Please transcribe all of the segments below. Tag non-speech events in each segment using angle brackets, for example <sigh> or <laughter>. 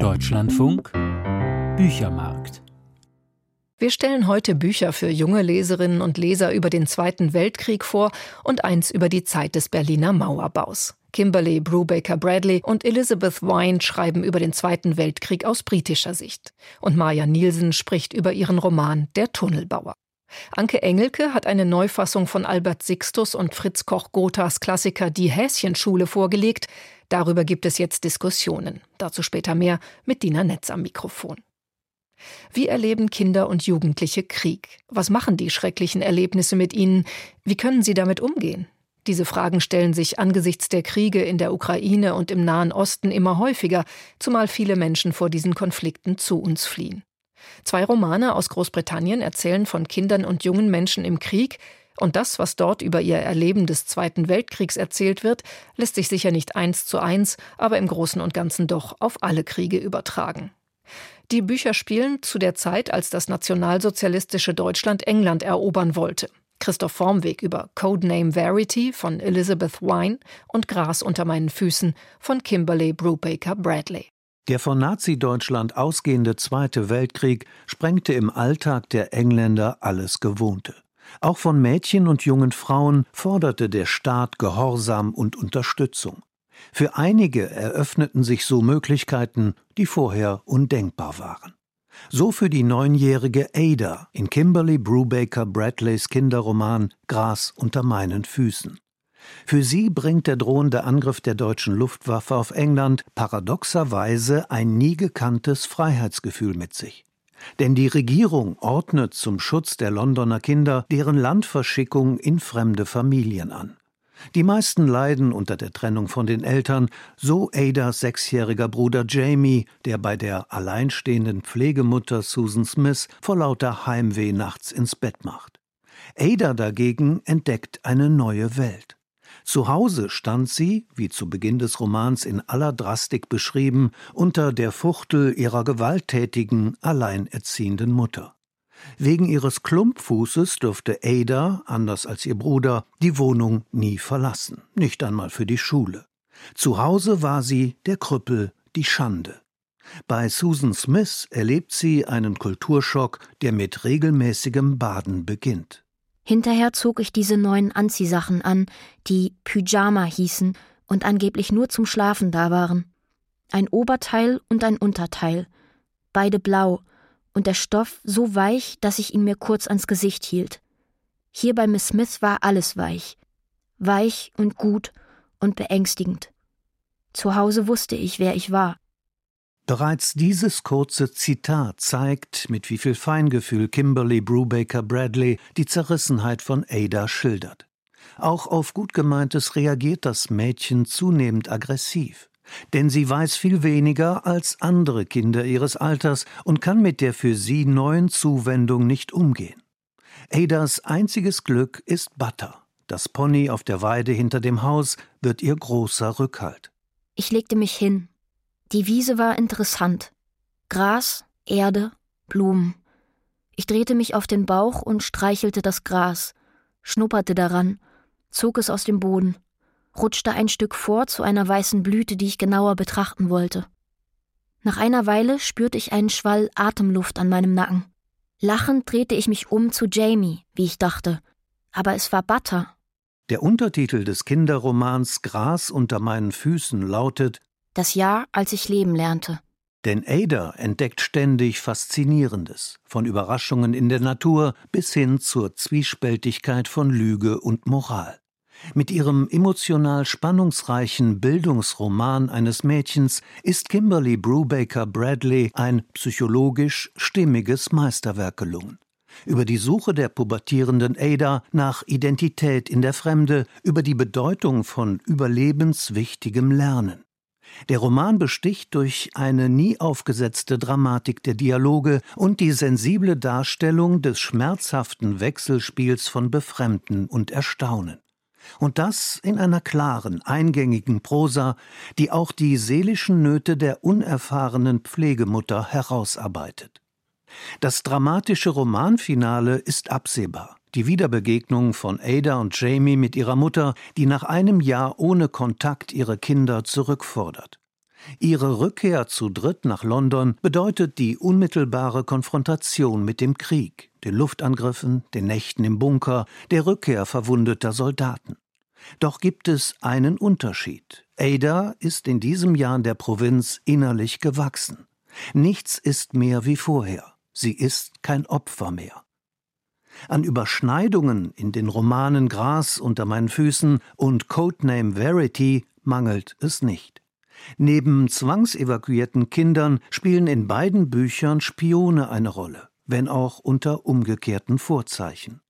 Deutschlandfunk Büchermarkt. Wir stellen heute Bücher für junge Leserinnen und Leser über den Zweiten Weltkrieg vor und eins über die Zeit des Berliner Mauerbaus. Kimberly Brubaker Bradley und Elizabeth Wine schreiben über den Zweiten Weltkrieg aus britischer Sicht. Und Maja Nielsen spricht über ihren Roman Der Tunnelbauer. Anke Engelke hat eine Neufassung von Albert Sixtus und Fritz Koch-Gothas Klassiker Die Häschenschule vorgelegt. Darüber gibt es jetzt Diskussionen. Dazu später mehr mit Dina Netz am Mikrofon. Wie erleben Kinder und Jugendliche Krieg? Was machen die schrecklichen Erlebnisse mit ihnen? Wie können sie damit umgehen? Diese Fragen stellen sich angesichts der Kriege in der Ukraine und im Nahen Osten immer häufiger, zumal viele Menschen vor diesen Konflikten zu uns fliehen. Zwei Romane aus Großbritannien erzählen von Kindern und jungen Menschen im Krieg, und das, was dort über ihr Erleben des Zweiten Weltkriegs erzählt wird, lässt sich sicher nicht eins zu eins, aber im Großen und Ganzen doch auf alle Kriege übertragen. Die Bücher spielen zu der Zeit, als das nationalsozialistische Deutschland England erobern wollte. Christoph Formweg über Codename Verity von Elizabeth Wine und Gras unter meinen Füßen von Kimberly Brubaker Bradley. Der von Nazi-Deutschland ausgehende Zweite Weltkrieg sprengte im Alltag der Engländer alles Gewohnte. Auch von Mädchen und jungen Frauen forderte der Staat Gehorsam und Unterstützung. Für einige eröffneten sich so Möglichkeiten, die vorher undenkbar waren. So für die neunjährige Ada in Kimberly Brubaker Bradleys Kinderroman Gras unter meinen Füßen. Für sie bringt der drohende Angriff der deutschen Luftwaffe auf England paradoxerweise ein nie gekanntes Freiheitsgefühl mit sich. Denn die Regierung ordnet zum Schutz der Londoner Kinder deren Landverschickung in fremde Familien an. Die meisten leiden unter der Trennung von den Eltern, so Adas sechsjähriger Bruder Jamie, der bei der alleinstehenden Pflegemutter Susan Smith vor lauter Heimweh nachts ins Bett macht. Ada dagegen entdeckt eine neue Welt. Zu Hause stand sie, wie zu Beginn des Romans in aller Drastik beschrieben, unter der Fuchtel ihrer gewalttätigen, alleinerziehenden Mutter. Wegen ihres Klumpfußes durfte Ada, anders als ihr Bruder, die Wohnung nie verlassen, nicht einmal für die Schule. Zu Hause war sie der Krüppel, die Schande. Bei Susan Smith erlebt sie einen Kulturschock, der mit regelmäßigem Baden beginnt. Hinterher zog ich diese neuen Anziehsachen an, die Pyjama hießen und angeblich nur zum Schlafen da waren. Ein Oberteil und ein Unterteil, beide blau, und der Stoff so weich, dass ich ihn mir kurz ans Gesicht hielt. Hier bei Miss Smith war alles weich. Weich und gut und beängstigend. Zu Hause wusste ich, wer ich war. Bereits dieses kurze Zitat zeigt, mit wie viel Feingefühl Kimberly Brubaker Bradley die Zerrissenheit von Ada schildert. Auch auf gut gemeintes reagiert das Mädchen zunehmend aggressiv. Denn sie weiß viel weniger als andere Kinder ihres Alters und kann mit der für sie neuen Zuwendung nicht umgehen. Adas einziges Glück ist Butter. Das Pony auf der Weide hinter dem Haus wird ihr großer Rückhalt. Ich legte mich hin, die Wiese war interessant. Gras, Erde, Blumen. Ich drehte mich auf den Bauch und streichelte das Gras, schnupperte daran, zog es aus dem Boden, rutschte ein Stück vor zu einer weißen Blüte, die ich genauer betrachten wollte. Nach einer Weile spürte ich einen Schwall Atemluft an meinem Nacken. Lachend drehte ich mich um zu Jamie, wie ich dachte. Aber es war Butter. Der Untertitel des Kinderromans Gras unter meinen Füßen lautet das Jahr, als ich leben lernte. Denn Ada entdeckt ständig Faszinierendes, von Überraschungen in der Natur bis hin zur Zwiespältigkeit von Lüge und Moral. Mit ihrem emotional spannungsreichen Bildungsroman eines Mädchens ist Kimberly Brubaker Bradley ein psychologisch stimmiges Meisterwerk gelungen. Über die Suche der pubertierenden Ada nach Identität in der Fremde, über die Bedeutung von überlebenswichtigem Lernen. Der Roman besticht durch eine nie aufgesetzte Dramatik der Dialoge und die sensible Darstellung des schmerzhaften Wechselspiels von Befremden und Erstaunen. Und das in einer klaren, eingängigen Prosa, die auch die seelischen Nöte der unerfahrenen Pflegemutter herausarbeitet. Das dramatische Romanfinale ist absehbar. Die Wiederbegegnung von Ada und Jamie mit ihrer Mutter, die nach einem Jahr ohne Kontakt ihre Kinder zurückfordert. Ihre Rückkehr zu dritt nach London bedeutet die unmittelbare Konfrontation mit dem Krieg, den Luftangriffen, den Nächten im Bunker, der Rückkehr verwundeter Soldaten. Doch gibt es einen Unterschied. Ada ist in diesem Jahr in der Provinz innerlich gewachsen. Nichts ist mehr wie vorher. Sie ist kein Opfer mehr. An Überschneidungen in den Romanen Gras unter meinen Füßen und Codename Verity mangelt es nicht. Neben zwangsevakuierten Kindern spielen in beiden Büchern Spione eine Rolle, wenn auch unter umgekehrten Vorzeichen.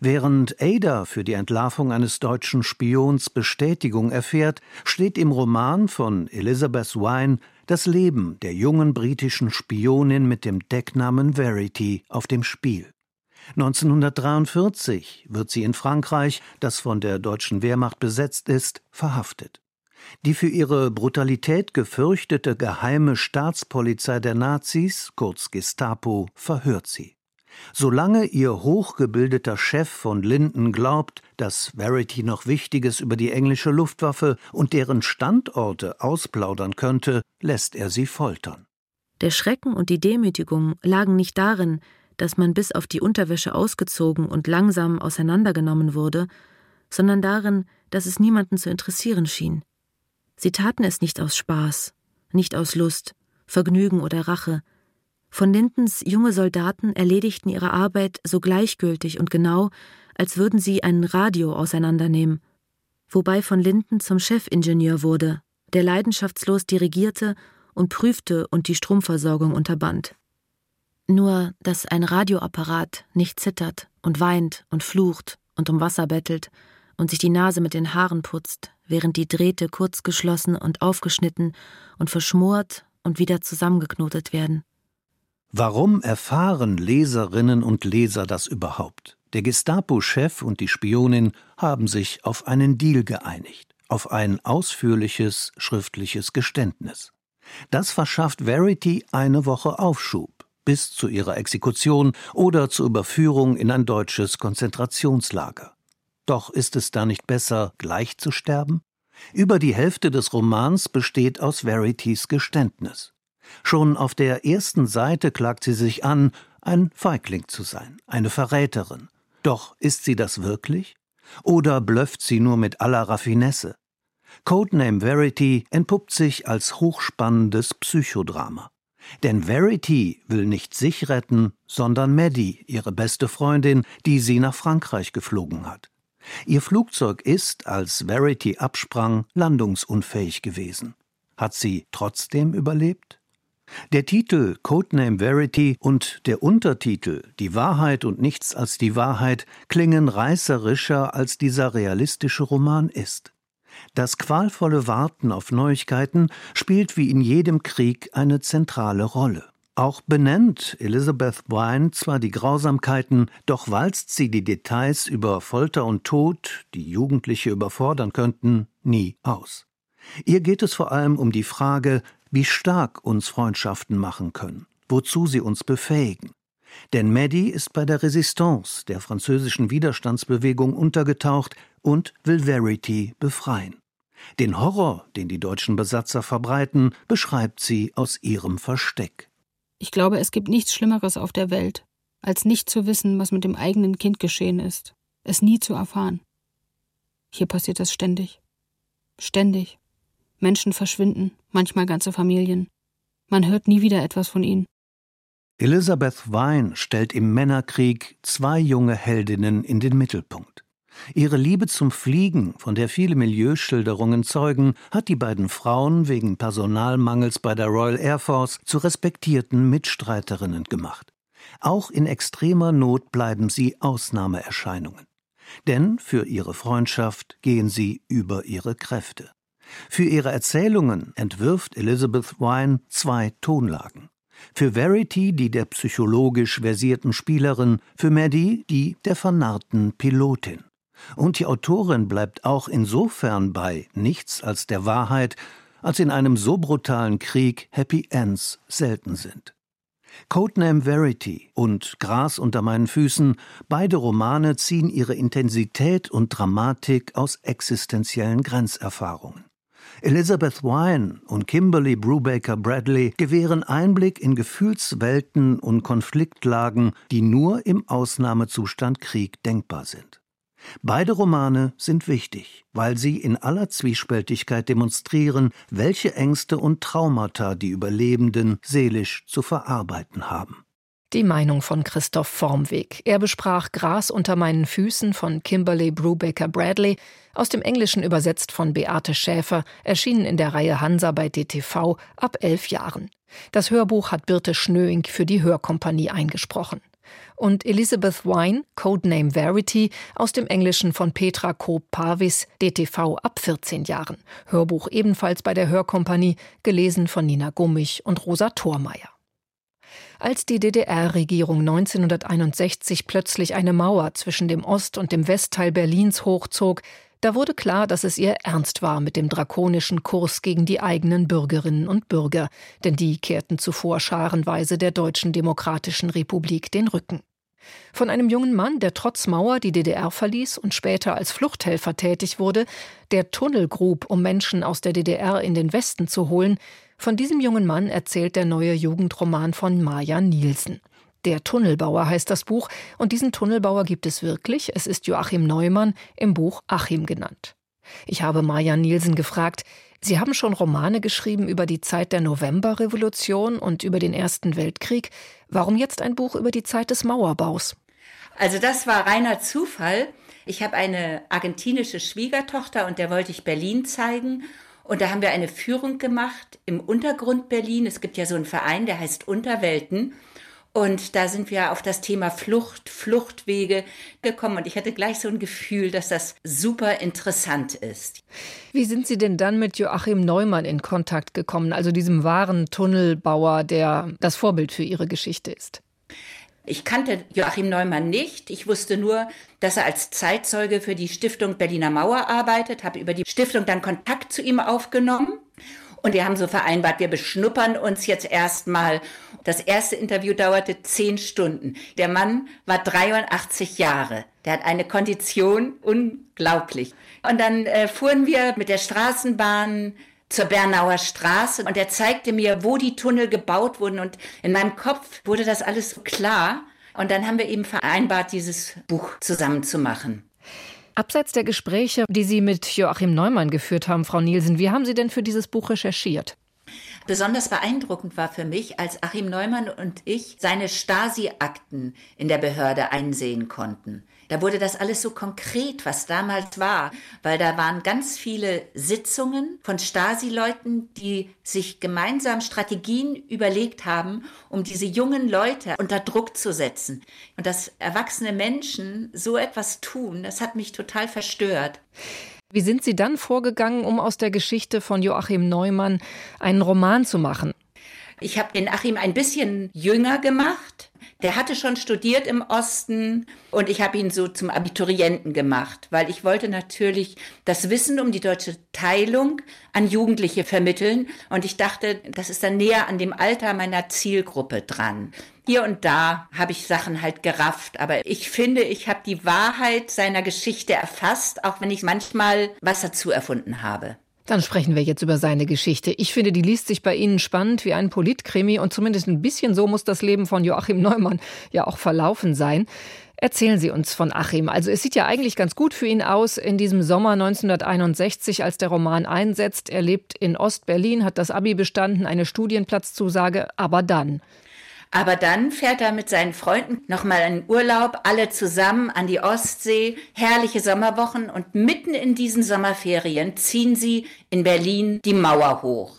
Während Ada für die Entlarvung eines deutschen Spions Bestätigung erfährt, steht im Roman von Elizabeth Wine das Leben der jungen britischen Spionin mit dem Decknamen Verity auf dem Spiel. 1943 wird sie in Frankreich, das von der deutschen Wehrmacht besetzt ist, verhaftet. Die für ihre Brutalität gefürchtete geheime Staatspolizei der Nazis, kurz Gestapo, verhört sie. Solange ihr hochgebildeter Chef von Linden glaubt, dass Verity noch Wichtiges über die englische Luftwaffe und deren Standorte ausplaudern könnte, lässt er sie foltern. Der Schrecken und die Demütigung lagen nicht darin, dass man bis auf die Unterwäsche ausgezogen und langsam auseinandergenommen wurde, sondern darin, dass es niemanden zu interessieren schien. Sie taten es nicht aus Spaß, nicht aus Lust, Vergnügen oder Rache. Von Lindens junge Soldaten erledigten ihre Arbeit so gleichgültig und genau, als würden sie ein Radio auseinandernehmen. Wobei von Linden zum Chefingenieur wurde, der leidenschaftslos dirigierte und prüfte und die Stromversorgung unterband. Nur, dass ein Radioapparat nicht zittert und weint und flucht und um Wasser bettelt und sich die Nase mit den Haaren putzt, während die Drähte kurz geschlossen und aufgeschnitten und verschmort und wieder zusammengeknotet werden. Warum erfahren Leserinnen und Leser das überhaupt? Der Gestapo-Chef und die Spionin haben sich auf einen Deal geeinigt, auf ein ausführliches schriftliches Geständnis. Das verschafft Verity eine Woche Aufschub bis zu ihrer Exekution oder zur Überführung in ein deutsches Konzentrationslager. Doch ist es da nicht besser, gleich zu sterben? Über die Hälfte des Romans besteht aus Verities Geständnis. Schon auf der ersten Seite klagt sie sich an, ein Feigling zu sein, eine Verräterin. Doch ist sie das wirklich? Oder blöfft sie nur mit aller Raffinesse? Codename Verity entpuppt sich als hochspannendes Psychodrama. Denn Verity will nicht sich retten, sondern Maddie, ihre beste Freundin, die sie nach Frankreich geflogen hat. Ihr Flugzeug ist, als Verity absprang, landungsunfähig gewesen. Hat sie trotzdem überlebt? Der Titel Codename Verity und der Untertitel Die Wahrheit und nichts als die Wahrheit klingen reißerischer, als dieser realistische Roman ist. Das qualvolle Warten auf Neuigkeiten spielt wie in jedem Krieg eine zentrale Rolle. Auch benennt Elizabeth Wine zwar die Grausamkeiten, doch walzt sie die Details über Folter und Tod, die Jugendliche überfordern könnten, nie aus. Ihr geht es vor allem um die Frage, wie stark uns Freundschaften machen können, wozu sie uns befähigen. Denn Maddie ist bei der Resistance, der französischen Widerstandsbewegung, untergetaucht und will Verity befreien. Den Horror, den die deutschen Besatzer verbreiten, beschreibt sie aus ihrem Versteck. Ich glaube, es gibt nichts Schlimmeres auf der Welt, als nicht zu wissen, was mit dem eigenen Kind geschehen ist, es nie zu erfahren. Hier passiert das ständig. Ständig. Menschen verschwinden, manchmal ganze Familien. Man hört nie wieder etwas von ihnen. Elizabeth Vine stellt im Männerkrieg zwei junge Heldinnen in den Mittelpunkt. Ihre Liebe zum Fliegen, von der viele Milieuschilderungen zeugen, hat die beiden Frauen wegen Personalmangels bei der Royal Air Force zu respektierten Mitstreiterinnen gemacht. Auch in extremer Not bleiben sie Ausnahmeerscheinungen. Denn für ihre Freundschaft gehen sie über ihre Kräfte. Für ihre Erzählungen entwirft Elizabeth Wine zwei Tonlagen. Für Verity die der psychologisch versierten Spielerin, für Maddie die der vernarrten Pilotin. Und die Autorin bleibt auch insofern bei nichts als der Wahrheit, als in einem so brutalen Krieg Happy Ends selten sind. Codename Verity und Gras unter meinen Füßen, beide Romane ziehen ihre Intensität und Dramatik aus existenziellen Grenzerfahrungen. Elizabeth Wine und Kimberly Brubaker Bradley gewähren Einblick in Gefühlswelten und Konfliktlagen, die nur im Ausnahmezustand Krieg denkbar sind. Beide Romane sind wichtig, weil sie in aller Zwiespältigkeit demonstrieren, welche Ängste und Traumata die Überlebenden seelisch zu verarbeiten haben. Die Meinung von Christoph Formweg. Er besprach Gras unter meinen Füßen von Kimberly Brubaker Bradley, aus dem Englischen übersetzt von Beate Schäfer, erschienen in der Reihe Hansa bei DTV ab elf Jahren. Das Hörbuch hat Birte Schnöing für die Hörkompanie eingesprochen. Und Elizabeth Wine, Codename Verity, aus dem Englischen von Petra Koop-Parvis, DTV ab 14 Jahren. Hörbuch ebenfalls bei der Hörkompanie, gelesen von Nina Gummich und Rosa Thormeier. Als die DDR-Regierung 1961 plötzlich eine Mauer zwischen dem Ost- und dem Westteil Berlins hochzog, da wurde klar, dass es ihr ernst war mit dem drakonischen Kurs gegen die eigenen Bürgerinnen und Bürger, denn die kehrten zuvor scharenweise der Deutschen Demokratischen Republik den Rücken. Von einem jungen Mann, der trotz Mauer die DDR verließ und später als Fluchthelfer tätig wurde, der Tunnel grub, um Menschen aus der DDR in den Westen zu holen, von diesem jungen Mann erzählt der neue Jugendroman von Maja Nielsen. Der Tunnelbauer heißt das Buch, und diesen Tunnelbauer gibt es wirklich. Es ist Joachim Neumann, im Buch Achim genannt. Ich habe Maja Nielsen gefragt, Sie haben schon Romane geschrieben über die Zeit der Novemberrevolution und über den Ersten Weltkrieg. Warum jetzt ein Buch über die Zeit des Mauerbaus? Also das war reiner Zufall. Ich habe eine argentinische Schwiegertochter und der wollte ich Berlin zeigen. Und da haben wir eine Führung gemacht im Untergrund Berlin. Es gibt ja so einen Verein, der heißt Unterwelten. Und da sind wir auf das Thema Flucht, Fluchtwege gekommen. Und ich hatte gleich so ein Gefühl, dass das super interessant ist. Wie sind Sie denn dann mit Joachim Neumann in Kontakt gekommen, also diesem wahren Tunnelbauer, der das Vorbild für Ihre Geschichte ist? Ich kannte Joachim Neumann nicht. Ich wusste nur, dass er als Zeitzeuge für die Stiftung Berliner Mauer arbeitet, habe über die Stiftung dann Kontakt zu ihm aufgenommen. Und wir haben so vereinbart, wir beschnuppern uns jetzt erstmal. Das erste Interview dauerte zehn Stunden. Der Mann war 83 Jahre. Der hat eine Kondition unglaublich. Und dann äh, fuhren wir mit der Straßenbahn zur Bernauer Straße und er zeigte mir, wo die Tunnel gebaut wurden und in meinem Kopf wurde das alles klar und dann haben wir eben vereinbart, dieses Buch zusammen zu machen. Abseits der Gespräche, die Sie mit Joachim Neumann geführt haben, Frau Nielsen, wie haben Sie denn für dieses Buch recherchiert? Besonders beeindruckend war für mich, als Achim Neumann und ich seine Stasi-Akten in der Behörde einsehen konnten. Da wurde das alles so konkret, was damals war, weil da waren ganz viele Sitzungen von Stasi-Leuten, die sich gemeinsam Strategien überlegt haben, um diese jungen Leute unter Druck zu setzen. Und dass erwachsene Menschen so etwas tun, das hat mich total verstört. Wie sind Sie dann vorgegangen, um aus der Geschichte von Joachim Neumann einen Roman zu machen? Ich habe den Achim ein bisschen jünger gemacht. Der hatte schon studiert im Osten und ich habe ihn so zum Abiturienten gemacht, weil ich wollte natürlich das Wissen um die deutsche Teilung an Jugendliche vermitteln und ich dachte, das ist dann näher an dem Alter meiner Zielgruppe dran. Hier und da habe ich Sachen halt gerafft, aber ich finde, ich habe die Wahrheit seiner Geschichte erfasst, auch wenn ich manchmal was dazu erfunden habe. Dann sprechen wir jetzt über seine Geschichte. Ich finde, die liest sich bei Ihnen spannend wie ein Politkrimi und zumindest ein bisschen so muss das Leben von Joachim Neumann ja auch verlaufen sein. Erzählen Sie uns von Achim. Also es sieht ja eigentlich ganz gut für ihn aus in diesem Sommer 1961, als der Roman einsetzt. Er lebt in Ostberlin, hat das Abi bestanden, eine Studienplatzzusage, aber dann. Aber dann fährt er mit seinen Freunden nochmal in Urlaub, alle zusammen an die Ostsee, herrliche Sommerwochen und mitten in diesen Sommerferien ziehen sie in Berlin die Mauer hoch.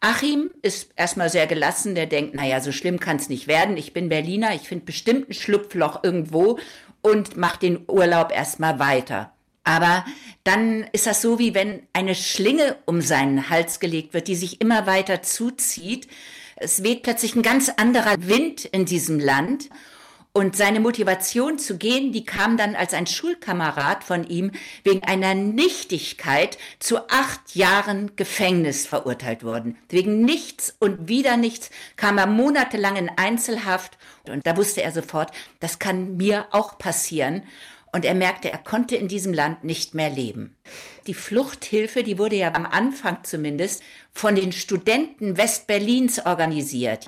Achim ist erstmal sehr gelassen, der denkt, naja, so schlimm kann es nicht werden. Ich bin Berliner, ich finde bestimmt ein Schlupfloch irgendwo und macht den Urlaub erstmal weiter. Aber dann ist das so, wie wenn eine Schlinge um seinen Hals gelegt wird, die sich immer weiter zuzieht. Es weht plötzlich ein ganz anderer Wind in diesem Land. Und seine Motivation zu gehen, die kam dann als ein Schulkamerad von ihm wegen einer Nichtigkeit zu acht Jahren Gefängnis verurteilt worden. Wegen nichts und wieder nichts kam er monatelang in Einzelhaft und da wusste er sofort, das kann mir auch passieren. Und er merkte, er konnte in diesem Land nicht mehr leben. Die Fluchthilfe, die wurde ja am Anfang zumindest von den Studenten Westberlins organisiert.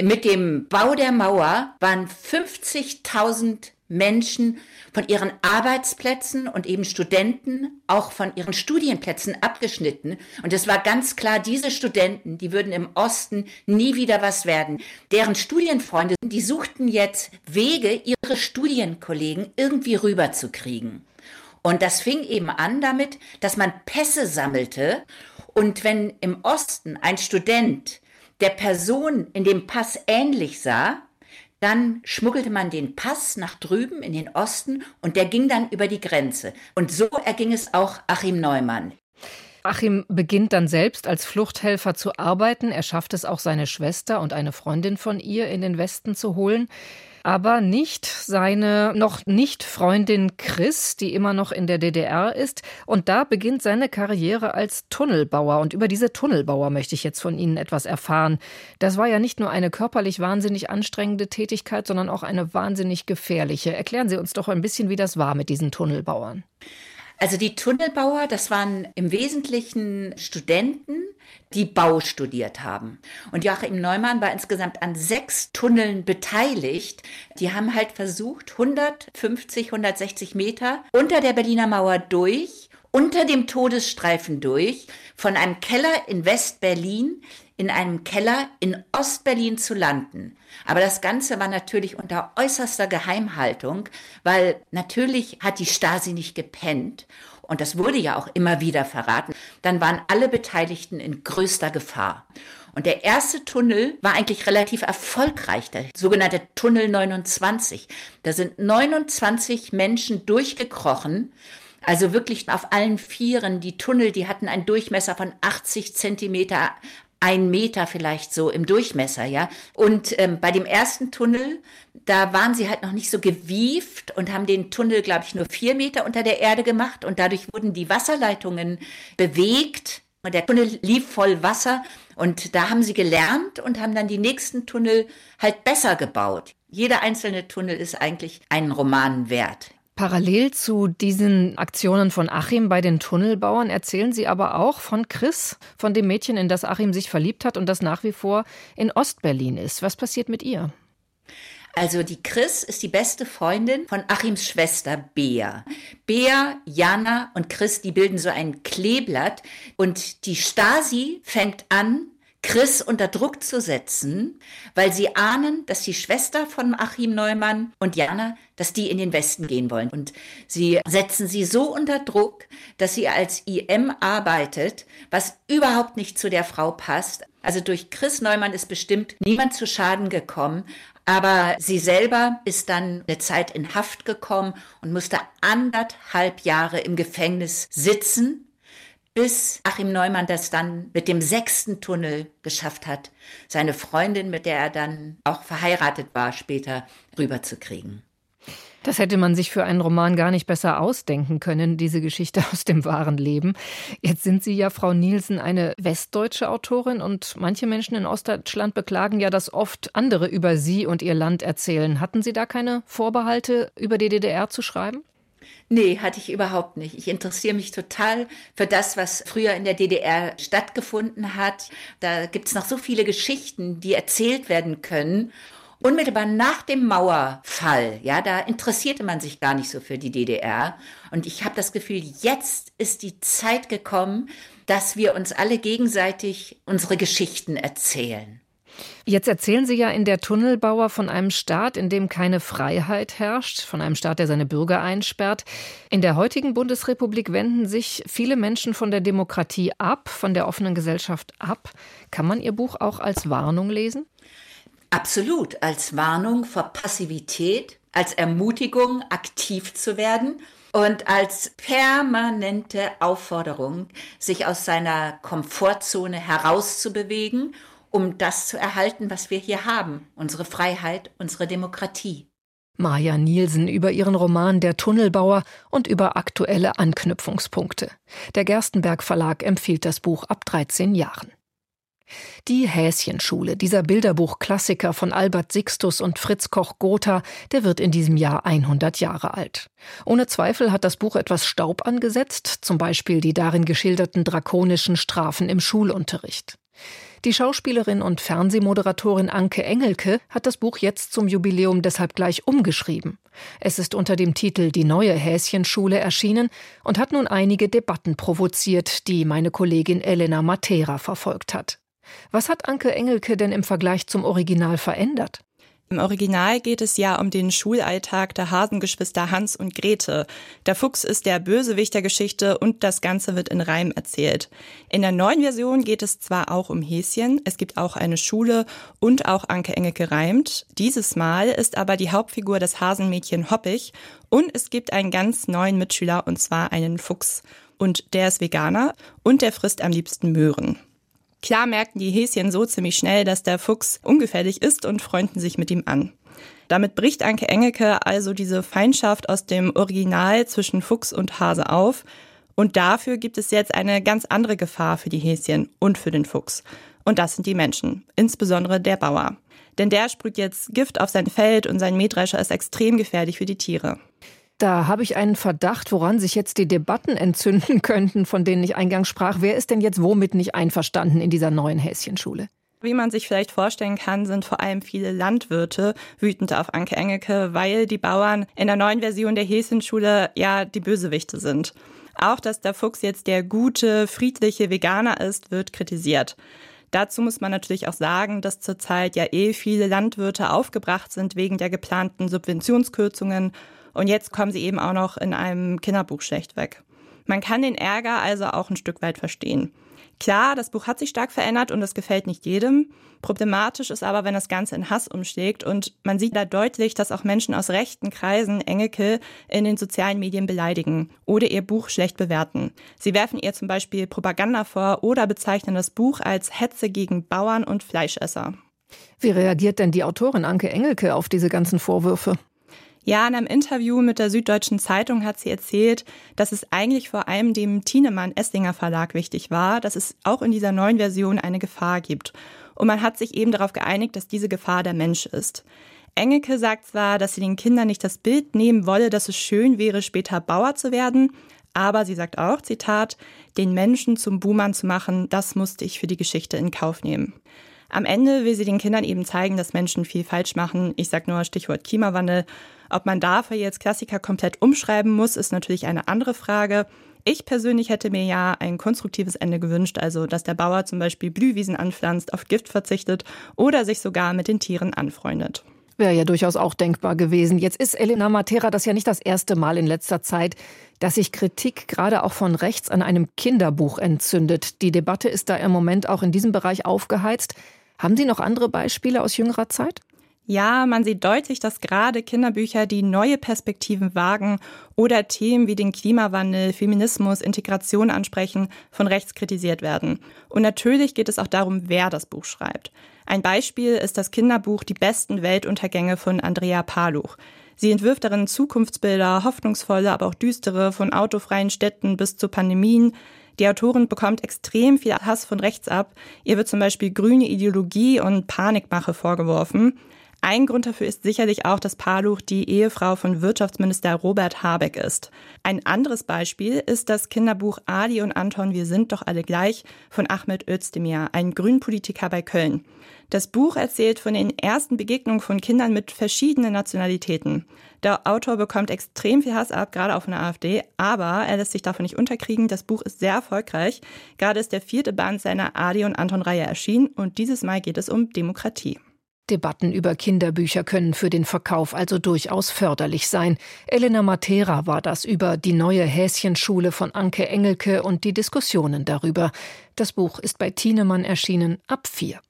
Mit dem Bau der Mauer waren 50.000 Menschen von ihren Arbeitsplätzen und eben Studenten auch von ihren Studienplätzen abgeschnitten. Und es war ganz klar, diese Studenten, die würden im Osten nie wieder was werden. Deren Studienfreunde, die suchten jetzt Wege, ihre Studienkollegen irgendwie rüberzukriegen. Und das fing eben an damit, dass man Pässe sammelte. Und wenn im Osten ein Student der Person in dem Pass ähnlich sah, dann schmuggelte man den Pass nach drüben in den Osten und der ging dann über die Grenze. Und so erging es auch Achim Neumann. Achim beginnt dann selbst als Fluchthelfer zu arbeiten. Er schafft es auch, seine Schwester und eine Freundin von ihr in den Westen zu holen aber nicht seine noch nicht Freundin Chris, die immer noch in der DDR ist. Und da beginnt seine Karriere als Tunnelbauer. Und über diese Tunnelbauer möchte ich jetzt von Ihnen etwas erfahren. Das war ja nicht nur eine körperlich wahnsinnig anstrengende Tätigkeit, sondern auch eine wahnsinnig gefährliche. Erklären Sie uns doch ein bisschen, wie das war mit diesen Tunnelbauern. Also die Tunnelbauer, das waren im Wesentlichen Studenten, die Bau studiert haben. Und Joachim Neumann war insgesamt an sechs Tunneln beteiligt. Die haben halt versucht, 150, 160 Meter unter der Berliner Mauer durch, unter dem Todesstreifen durch, von einem Keller in West-Berlin in einem Keller in Ostberlin zu landen. Aber das Ganze war natürlich unter äußerster Geheimhaltung, weil natürlich hat die Stasi nicht gepennt und das wurde ja auch immer wieder verraten. Dann waren alle Beteiligten in größter Gefahr. Und der erste Tunnel war eigentlich relativ erfolgreich, der sogenannte Tunnel 29. Da sind 29 Menschen durchgekrochen, also wirklich auf allen Vieren. Die Tunnel, die hatten einen Durchmesser von 80 Zentimeter, ein Meter vielleicht so im Durchmesser, ja. Und ähm, bei dem ersten Tunnel, da waren sie halt noch nicht so gewieft und haben den Tunnel, glaube ich, nur vier Meter unter der Erde gemacht und dadurch wurden die Wasserleitungen bewegt. Und der Tunnel lief voll Wasser und da haben sie gelernt und haben dann die nächsten Tunnel halt besser gebaut. Jeder einzelne Tunnel ist eigentlich einen Roman wert. Parallel zu diesen Aktionen von Achim bei den Tunnelbauern erzählen Sie aber auch von Chris, von dem Mädchen, in das Achim sich verliebt hat und das nach wie vor in Ostberlin ist. Was passiert mit ihr? Also die Chris ist die beste Freundin von Achims Schwester Bea. Bea, Jana und Chris, die bilden so ein Kleeblatt und die Stasi fängt an, Chris unter Druck zu setzen, weil sie ahnen, dass die Schwester von Achim Neumann und Jana, dass die in den Westen gehen wollen. Und sie setzen sie so unter Druck, dass sie als IM arbeitet, was überhaupt nicht zu der Frau passt. Also durch Chris Neumann ist bestimmt niemand zu Schaden gekommen, aber sie selber ist dann eine Zeit in Haft gekommen und musste anderthalb Jahre im Gefängnis sitzen bis Achim Neumann das dann mit dem sechsten Tunnel geschafft hat, seine Freundin, mit der er dann auch verheiratet war, später rüberzukriegen. Das hätte man sich für einen Roman gar nicht besser ausdenken können, diese Geschichte aus dem wahren Leben. Jetzt sind Sie ja, Frau Nielsen, eine westdeutsche Autorin und manche Menschen in Ostdeutschland beklagen ja, dass oft andere über Sie und Ihr Land erzählen. Hatten Sie da keine Vorbehalte, über die DDR zu schreiben? Nee, hatte ich überhaupt nicht. Ich interessiere mich total für das, was früher in der DDR stattgefunden hat. Da gibt's noch so viele Geschichten, die erzählt werden können. Unmittelbar nach dem Mauerfall, ja, da interessierte man sich gar nicht so für die DDR. Und ich habe das Gefühl, jetzt ist die Zeit gekommen, dass wir uns alle gegenseitig unsere Geschichten erzählen. Jetzt erzählen Sie ja in der Tunnelbauer von einem Staat, in dem keine Freiheit herrscht, von einem Staat, der seine Bürger einsperrt. In der heutigen Bundesrepublik wenden sich viele Menschen von der Demokratie ab, von der offenen Gesellschaft ab. Kann man Ihr Buch auch als Warnung lesen? Absolut, als Warnung vor Passivität, als Ermutigung, aktiv zu werden und als permanente Aufforderung, sich aus seiner Komfortzone herauszubewegen um das zu erhalten, was wir hier haben, unsere Freiheit, unsere Demokratie. Maja Nielsen über ihren Roman Der Tunnelbauer und über aktuelle Anknüpfungspunkte. Der Gerstenberg Verlag empfiehlt das Buch ab 13 Jahren. Die Häschenschule, dieser Bilderbuch-Klassiker von Albert Sixtus und Fritz Koch-Gotha, der wird in diesem Jahr 100 Jahre alt. Ohne Zweifel hat das Buch etwas Staub angesetzt, zum Beispiel die darin geschilderten drakonischen Strafen im Schulunterricht. Die Schauspielerin und Fernsehmoderatorin Anke Engelke hat das Buch jetzt zum Jubiläum deshalb gleich umgeschrieben. Es ist unter dem Titel Die neue Häschenschule erschienen und hat nun einige Debatten provoziert, die meine Kollegin Elena Matera verfolgt hat. Was hat Anke Engelke denn im Vergleich zum Original verändert? Im Original geht es ja um den Schulalltag der Hasengeschwister Hans und Grete. Der Fuchs ist der Bösewicht der Geschichte und das Ganze wird in Reim erzählt. In der neuen Version geht es zwar auch um Häschen, es gibt auch eine Schule und auch Anke Engelke reimt. Dieses Mal ist aber die Hauptfigur das Hasenmädchen Hoppig und es gibt einen ganz neuen Mitschüler und zwar einen Fuchs. Und der ist Veganer und der frisst am liebsten Möhren. Klar merken die Häschen so ziemlich schnell, dass der Fuchs ungefährlich ist und freunden sich mit ihm an. Damit bricht Anke Engelke also diese Feindschaft aus dem Original zwischen Fuchs und Hase auf. Und dafür gibt es jetzt eine ganz andere Gefahr für die Häschen und für den Fuchs. Und das sind die Menschen, insbesondere der Bauer. Denn der sprüht jetzt Gift auf sein Feld und sein Mähdrescher ist extrem gefährlich für die Tiere. Da habe ich einen Verdacht, woran sich jetzt die Debatten entzünden <laughs> könnten, von denen ich eingangs sprach. Wer ist denn jetzt womit nicht einverstanden in dieser neuen Häschenschule? Wie man sich vielleicht vorstellen kann, sind vor allem viele Landwirte wütend auf Anke Engelke, weil die Bauern in der neuen Version der Häschenschule ja die Bösewichte sind. Auch, dass der Fuchs jetzt der gute, friedliche Veganer ist, wird kritisiert. Dazu muss man natürlich auch sagen, dass zurzeit ja eh viele Landwirte aufgebracht sind wegen der geplanten Subventionskürzungen und jetzt kommen sie eben auch noch in einem Kinderbuch schlecht weg. Man kann den Ärger also auch ein Stück weit verstehen. Klar, das Buch hat sich stark verändert und es gefällt nicht jedem. Problematisch ist aber, wenn das Ganze in Hass umschlägt und man sieht da deutlich, dass auch Menschen aus rechten Kreisen Engelke in den sozialen Medien beleidigen oder ihr Buch schlecht bewerten. Sie werfen ihr zum Beispiel Propaganda vor oder bezeichnen das Buch als Hetze gegen Bauern und Fleischesser. Wie reagiert denn die Autorin Anke Engelke auf diese ganzen Vorwürfe? Ja, in einem Interview mit der Süddeutschen Zeitung hat sie erzählt, dass es eigentlich vor allem dem Thienemann Esslinger Verlag wichtig war, dass es auch in dieser neuen Version eine Gefahr gibt. Und man hat sich eben darauf geeinigt, dass diese Gefahr der Mensch ist. Engelke sagt zwar, dass sie den Kindern nicht das Bild nehmen wolle, dass es schön wäre, später Bauer zu werden, aber sie sagt auch, Zitat, den Menschen zum Buhmann zu machen, das musste ich für die Geschichte in Kauf nehmen. Am Ende will sie den Kindern eben zeigen, dass Menschen viel falsch machen. Ich sage nur Stichwort Klimawandel. Ob man dafür jetzt Klassiker komplett umschreiben muss, ist natürlich eine andere Frage. Ich persönlich hätte mir ja ein konstruktives Ende gewünscht, also dass der Bauer zum Beispiel Blühwiesen anpflanzt, auf Gift verzichtet oder sich sogar mit den Tieren anfreundet. Wäre ja durchaus auch denkbar gewesen. Jetzt ist Elena Matera das ja nicht das erste Mal in letzter Zeit, dass sich Kritik gerade auch von rechts an einem Kinderbuch entzündet. Die Debatte ist da im Moment auch in diesem Bereich aufgeheizt. Haben Sie noch andere Beispiele aus jüngerer Zeit? Ja, man sieht deutlich, dass gerade Kinderbücher, die neue Perspektiven wagen oder Themen wie den Klimawandel, Feminismus, Integration ansprechen, von rechts kritisiert werden. Und natürlich geht es auch darum, wer das Buch schreibt. Ein Beispiel ist das Kinderbuch Die besten Weltuntergänge von Andrea Paluch. Sie entwirft darin Zukunftsbilder, hoffnungsvolle, aber auch düstere, von autofreien Städten bis zu Pandemien, die Autorin bekommt extrem viel Hass von rechts ab. Ihr wird zum Beispiel grüne Ideologie und Panikmache vorgeworfen. Ein Grund dafür ist sicherlich auch, dass Paluch die Ehefrau von Wirtschaftsminister Robert Habeck ist. Ein anderes Beispiel ist das Kinderbuch Ali und Anton, wir sind doch alle gleich von Ahmed Özdemir, ein Grünpolitiker bei Köln. Das Buch erzählt von den ersten Begegnungen von Kindern mit verschiedenen Nationalitäten. Der Autor bekommt extrem viel Hass ab, gerade auf eine AfD, aber er lässt sich davon nicht unterkriegen. Das Buch ist sehr erfolgreich. Gerade ist der vierte Band seiner Ali und Anton-Reihe erschienen und dieses Mal geht es um Demokratie. Debatten über Kinderbücher können für den Verkauf also durchaus förderlich sein. Elena Matera war das über die neue Häschenschule von Anke Engelke und die Diskussionen darüber. Das Buch ist bei Thienemann erschienen ab vier.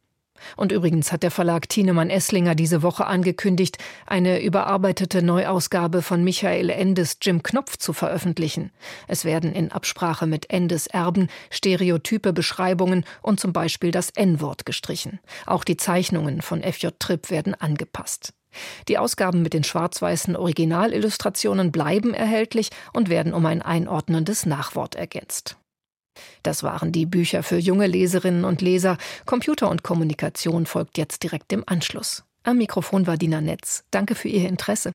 Und übrigens hat der Verlag Thienemann Esslinger diese Woche angekündigt, eine überarbeitete Neuausgabe von Michael Endes Jim Knopf zu veröffentlichen. Es werden in Absprache mit Endes Erben stereotype Beschreibungen und zum Beispiel das N-Wort gestrichen. Auch die Zeichnungen von F.J. Tripp werden angepasst. Die Ausgaben mit den schwarz-weißen Originalillustrationen bleiben erhältlich und werden um ein einordnendes Nachwort ergänzt. Das waren die Bücher für junge Leserinnen und Leser. Computer und Kommunikation folgt jetzt direkt im Anschluss. Am Mikrofon war Dina Netz. Danke für Ihr Interesse.